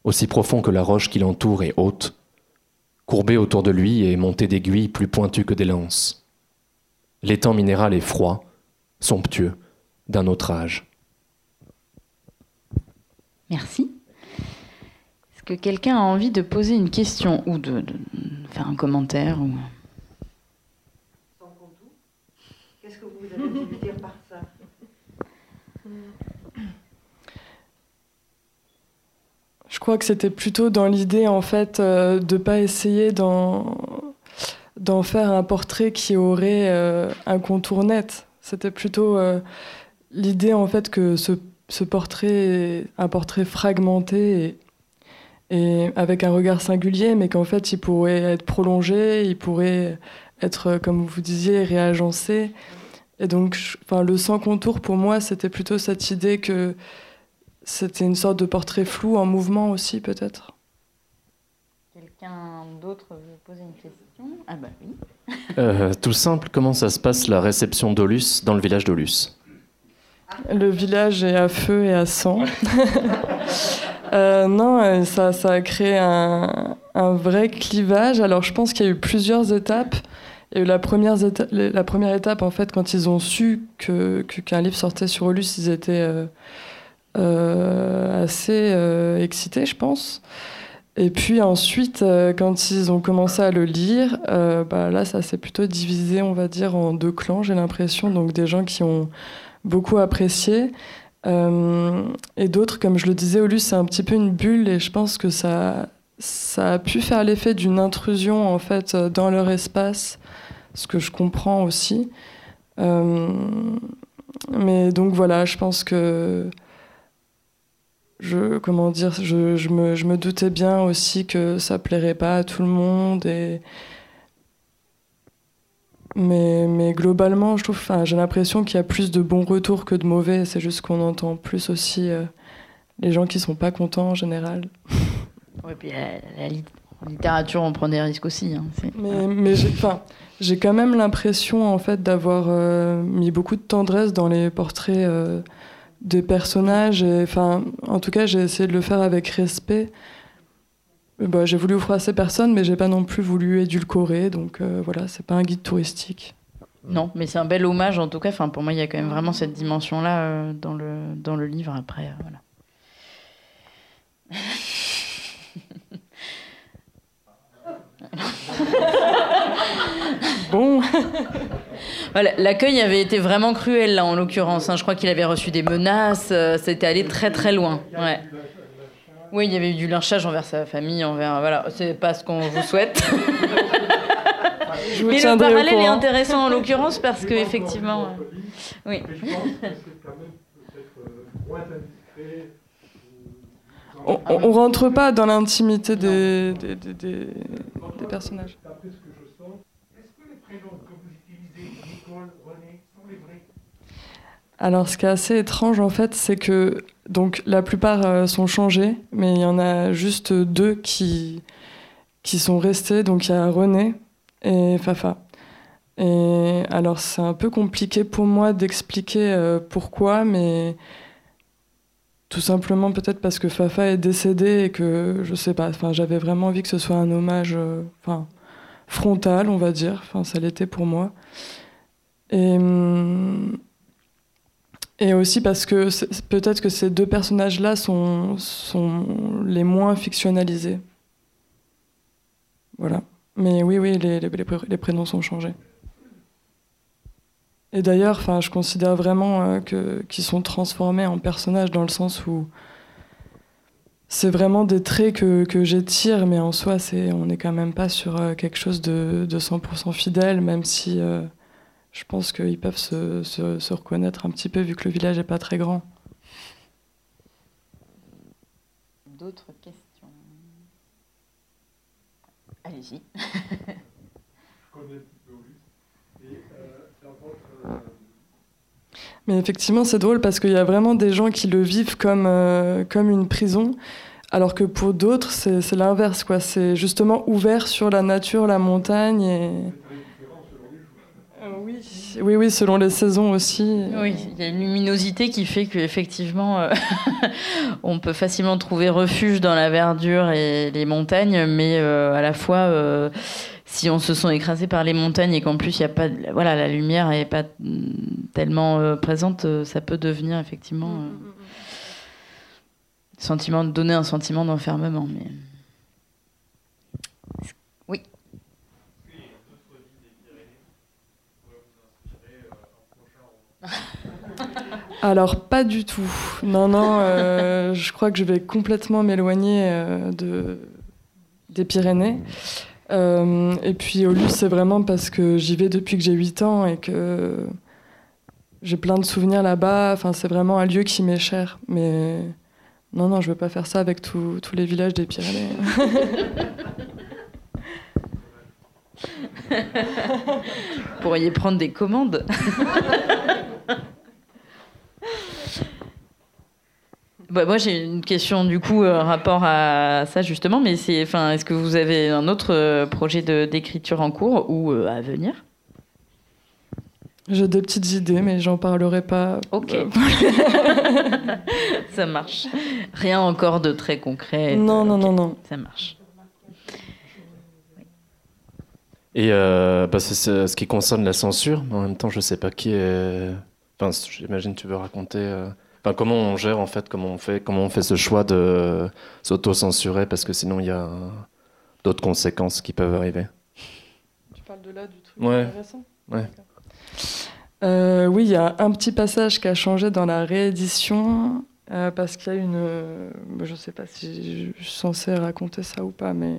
aussi profond que la roche qui l'entoure est haute, courbé autour de lui et monté d'aiguilles plus pointues que des lances. L'étang minéral est froid, somptueux, d'un autre âge. Merci. Est-ce que quelqu'un a envie de poser une question ou de, faire un commentaire ou... Qu'est-ce que vous avez voulu dire par ça? Je crois que c'était plutôt dans l'idée en fait euh, de ne pas essayer d'en faire un portrait qui aurait euh, un contour net. C'était plutôt euh, l'idée en fait que ce, ce, portrait est un portrait fragmenté et, et avec un regard singulier, mais qu'en fait il pourrait être prolongé, il pourrait être, comme vous disiez, réagencé. Et donc, enfin, le sans contour pour moi, c'était plutôt cette idée que c'était une sorte de portrait flou en mouvement aussi, peut-être. Quelqu'un d'autre veut poser une question? Ah bah oui. Euh, tout simple, comment ça se passe la réception d'Olus dans le village d'Olus? Le village est à feu et à sang. Euh, non, euh, ça, a créé un, vrai clivage. Alors je pense qu'il y a eu plusieurs étapes. La première, étape, en fait, quand ils ont su qu'un que, livre sortait sur Olus, ils étaient assez excités, je pense. Et puis ensuite, euh, quand ils ont commencé à le lire, euh, bah là, ça s'est plutôt divisé, on va dire, en deux clans, j'ai l'impression. Donc des gens qui ont beaucoup apprécié, et d'autres, comme je le disais, Olus, c'est un petit peu une bulle et je pense que ça, ça a pu faire l'effet d'une intrusion en fait dans leur espace, ce que je comprends aussi. mais donc voilà, je pense que je comment dire, je, je, me, je, me, doutais bien aussi que ça plairait pas à tout le monde et mais, mais globalement, je trouve, j'ai l'impression qu'il y a plus de bons retours que de mauvais. C'est juste qu'on entend plus aussi euh, les gens qui sont pas contents en général. Oui, puis la, littérature, on prend des risques aussi. Hein, mais, mais j'ai quand même l'impression en fait d'avoir euh, mis beaucoup de tendresse dans les portraits euh, des personnages. Enfin, en tout cas, j'ai essayé de le faire avec respect. Bah, j'ai voulu offrir à ces personnes, mais j'ai pas non plus voulu édulcorer. Donc euh, voilà, c'est pas un guide touristique. Non, mais c'est un bel hommage en tout cas. Enfin, pour moi, il y a quand même vraiment cette dimension-là euh, dans, le, dans le livre. Après, euh, voilà. bon. L'accueil avait été vraiment cruel, là, en l'occurrence. Hein. Je crois qu'il avait reçu des menaces. C'était allé très, très loin. Ouais. Oui, il y avait eu du lynchage envers sa famille, envers. Voilà, c'est pas ce qu'on vous souhaite. Mais le parallèle est intéressant en l'occurrence parce que, effectivement. Oui. On, on, rentre pas dans l'intimité des, des, des, des, personnages. Alors, ce qui est assez étrange, en fait, c'est que donc la plupart euh, sont changés, mais il y en a juste deux qui, qui sont restés. Donc il y a René et Fafa. Et alors c'est un peu compliqué pour moi d'expliquer euh, pourquoi, mais tout simplement peut-être parce que Fafa est décédé et que je sais pas. Enfin, j'avais vraiment envie que ce soit un hommage, euh, enfin frontal, on va dire. Enfin, ça l'était pour moi. Et hum, et aussi parce que peut-être que ces deux personnages-là sont, sont les moins fictionnalisés. Voilà. Mais oui, oui, les, prénoms sont changés. Et d'ailleurs, je considère vraiment euh, qu'ils sont transformés en personnages dans le sens où c'est vraiment des traits que, que j'étire, mais en soi, on n'est quand même pas sur euh, quelque chose de, de 100% fidèle, même si euh, je pense qu'ils peuvent se, se, reconnaître un petit peu vu que le village n'est pas très grand. D'autres questions? Allez-y. Mais effectivement, c'est drôle parce qu'il y a vraiment des gens qui le vivent comme, euh, comme une prison, alors que pour d'autres, c'est l'inverse. C'est justement ouvert sur la nature, la montagne. Et... Oui, oui, selon les saisons aussi. Oui, il y a une luminosité qui fait qu'effectivement, euh, on peut facilement trouver refuge dans la verdure et les montagnes, mais euh, à la fois, euh, si on se sent écrasé par les montagnes et qu'en plus, il y a pas, voilà, la lumière n'est pas tellement présente, ça peut devenir effectivement mm, mm, mm, sentiment de donner un sentiment d'enfermement. Mais... Alors pas du tout. Non, non, euh, je crois que je vais complètement m'éloigner euh, de, des Pyrénées. Euh, et puis au lieu, c'est vraiment parce que j'y vais depuis que j'ai 8 ans et que j'ai plein de souvenirs là-bas. Enfin, c'est vraiment un lieu qui m'est cher. Mais non, non, je ne veux pas faire ça avec tous les villages des Pyrénées. Vous pourriez prendre des commandes. Bah, moi, j'ai une question du coup euh, rapport à ça justement, mais c'est, enfin, est-ce que vous avez un autre euh, projet d'écriture en cours ou euh, à venir? J'ai des petites idées, mais j'en parlerai pas. Ok. ça marche. Rien encore de très concret. Non, non, non, non. Ça marche. Et bah, c'est ce qui concerne la censure. En même temps, je sais pas qui est. Enfin, j'imagine que tu veux raconter comment on gère en fait, comment on fait, comment on fait ce choix de s'auto-censurer parce que sinon il y a d'autres conséquences qui peuvent arriver. Tu parles de là du truc ouais. intéressant. Ouais. Euh, oui, il y a un petit passage qui a changé dans la réédition. Euh, parce qu'il y a une. je ne sais pas si je suis censée raconter ça ou pas, mais.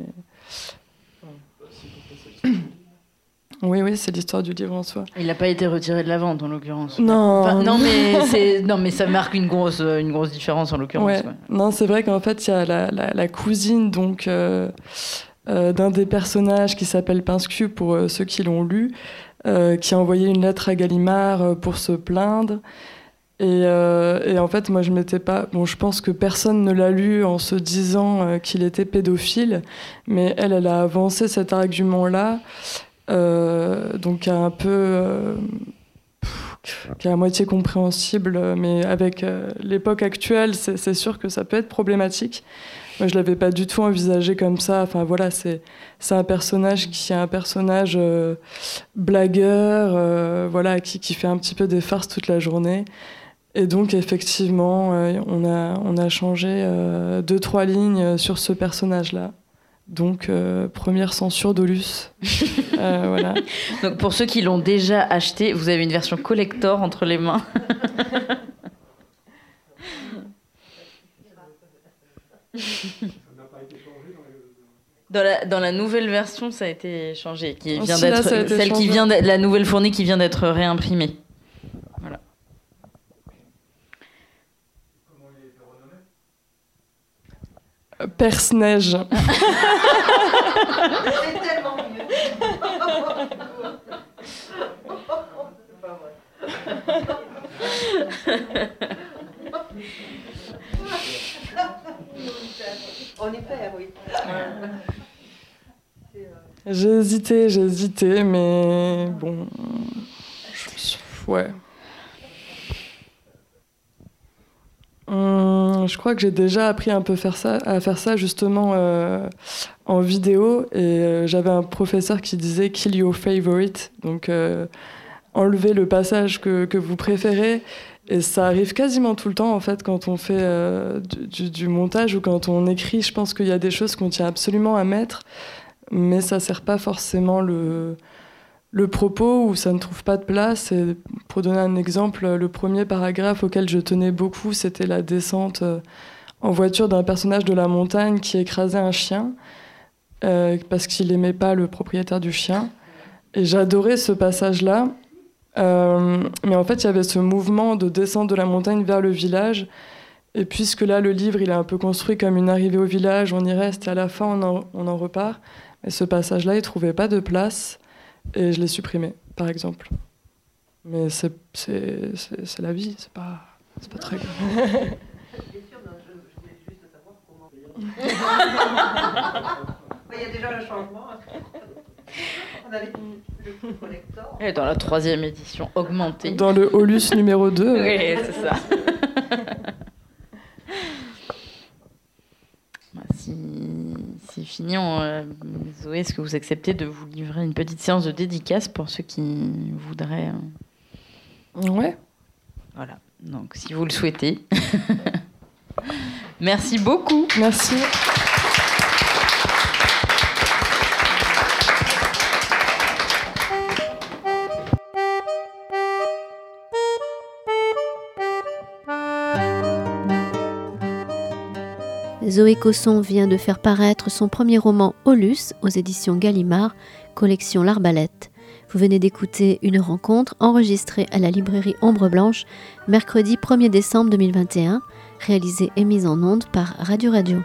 Oui, oui, c'est l'histoire du livre en soi. Il n'a pas été retiré de la vente, en l'occurrence. Non. non, mais non, mais ça marque une grosse, une grosse différence, en l'occurrence. Non, c'est vrai qu'en fait, il y a la, la, cousine donc euh, euh, d'un des personnages qui s'appelle Pinscu, pour euh, ceux qui l'ont lu, qui a envoyé une lettre à Gallimard pour se plaindre. Et, et, en fait, moi, je m'étais pas. Bon, je pense que personne ne l'a lu en se disant qu'il était pédophile, mais elle, elle a avancé cet argument-là euh, donc un peu euh, qui est à moitié compréhensible, mais avec euh, l'époque actuelle, c'est sûr que ça peut être problématique. Moi, je l'avais pas du tout envisagé comme ça. Enfin voilà, c'est un personnage qui est un personnage blagueur, voilà, qui, qui, fait un petit peu des farces toute la journée. Et donc effectivement, on a on a changé deux trois lignes sur ce personnage-là. Donc, euh, première censure d'Olus. Euh, voilà. Donc, pour ceux qui l'ont déjà acheté, vous avez une version collector entre les mains. Dans la, dans la, nouvelle version, ça a été changé, qui vient d'être celle qui vient la nouvelle fournie qui vient d'être réimprimée. Perce-neige. C'est tellement mieux. On y perd, oui. J'ai hésité, j'ai hésité, mais bon. Ouais. Hum, je que j'ai déjà appris un peu faire ça, à faire ça justement euh, en vidéo. Et euh, j'avais un professeur qui disait kill your favorite, donc euh, enlever le passage que, que, vous préférez. Et ça arrive quasiment tout le temps en fait quand on fait du, du, montage ou quand on écrit. Je pense qu'il y a des choses qu'on tient absolument à mettre, mais ça sert pas forcément le le propos où ça ne trouve pas de place. Et pour donner un exemple, le premier paragraphe auquel je tenais beaucoup, c'était la descente euh, en voiture d'un personnage de la montagne qui écrasait un chien euh, parce qu'il n'aimait pas le propriétaire du chien. Et j'adorais ce passage-là. Euh, mais en fait, il y avait ce mouvement de descente de la montagne vers le village. Et puisque là, le livre, il est un peu construit comme une arrivée au village, on y reste et à la fin, on en, on en repart. Et ce passage-là, il trouvait pas de place et je l'ai supprimé, par exemple. Mais c'est la vie, c'est pas, pas très grave. Il y a déjà le changement. On a le collector. Et dans la troisième édition augmentée. Dans le Holus numéro 2. oui, c'est ça. c'est fini. Euh, Zoé, est-ce que vous acceptez de vous livrer une petite séance de dédicace pour ceux qui voudraient euh, Ouais. Voilà. Donc, si vous le souhaitez. Merci beaucoup. Merci. Zoé Cosson vient de faire paraître son premier roman Olus aux éditions Gallimard, collection L'Arbalète. Vous venez d'écouter une rencontre enregistrée à la librairie Ombre Blanche mercredi 1er décembre 2021, réalisée et mise en onde par Radio Radio.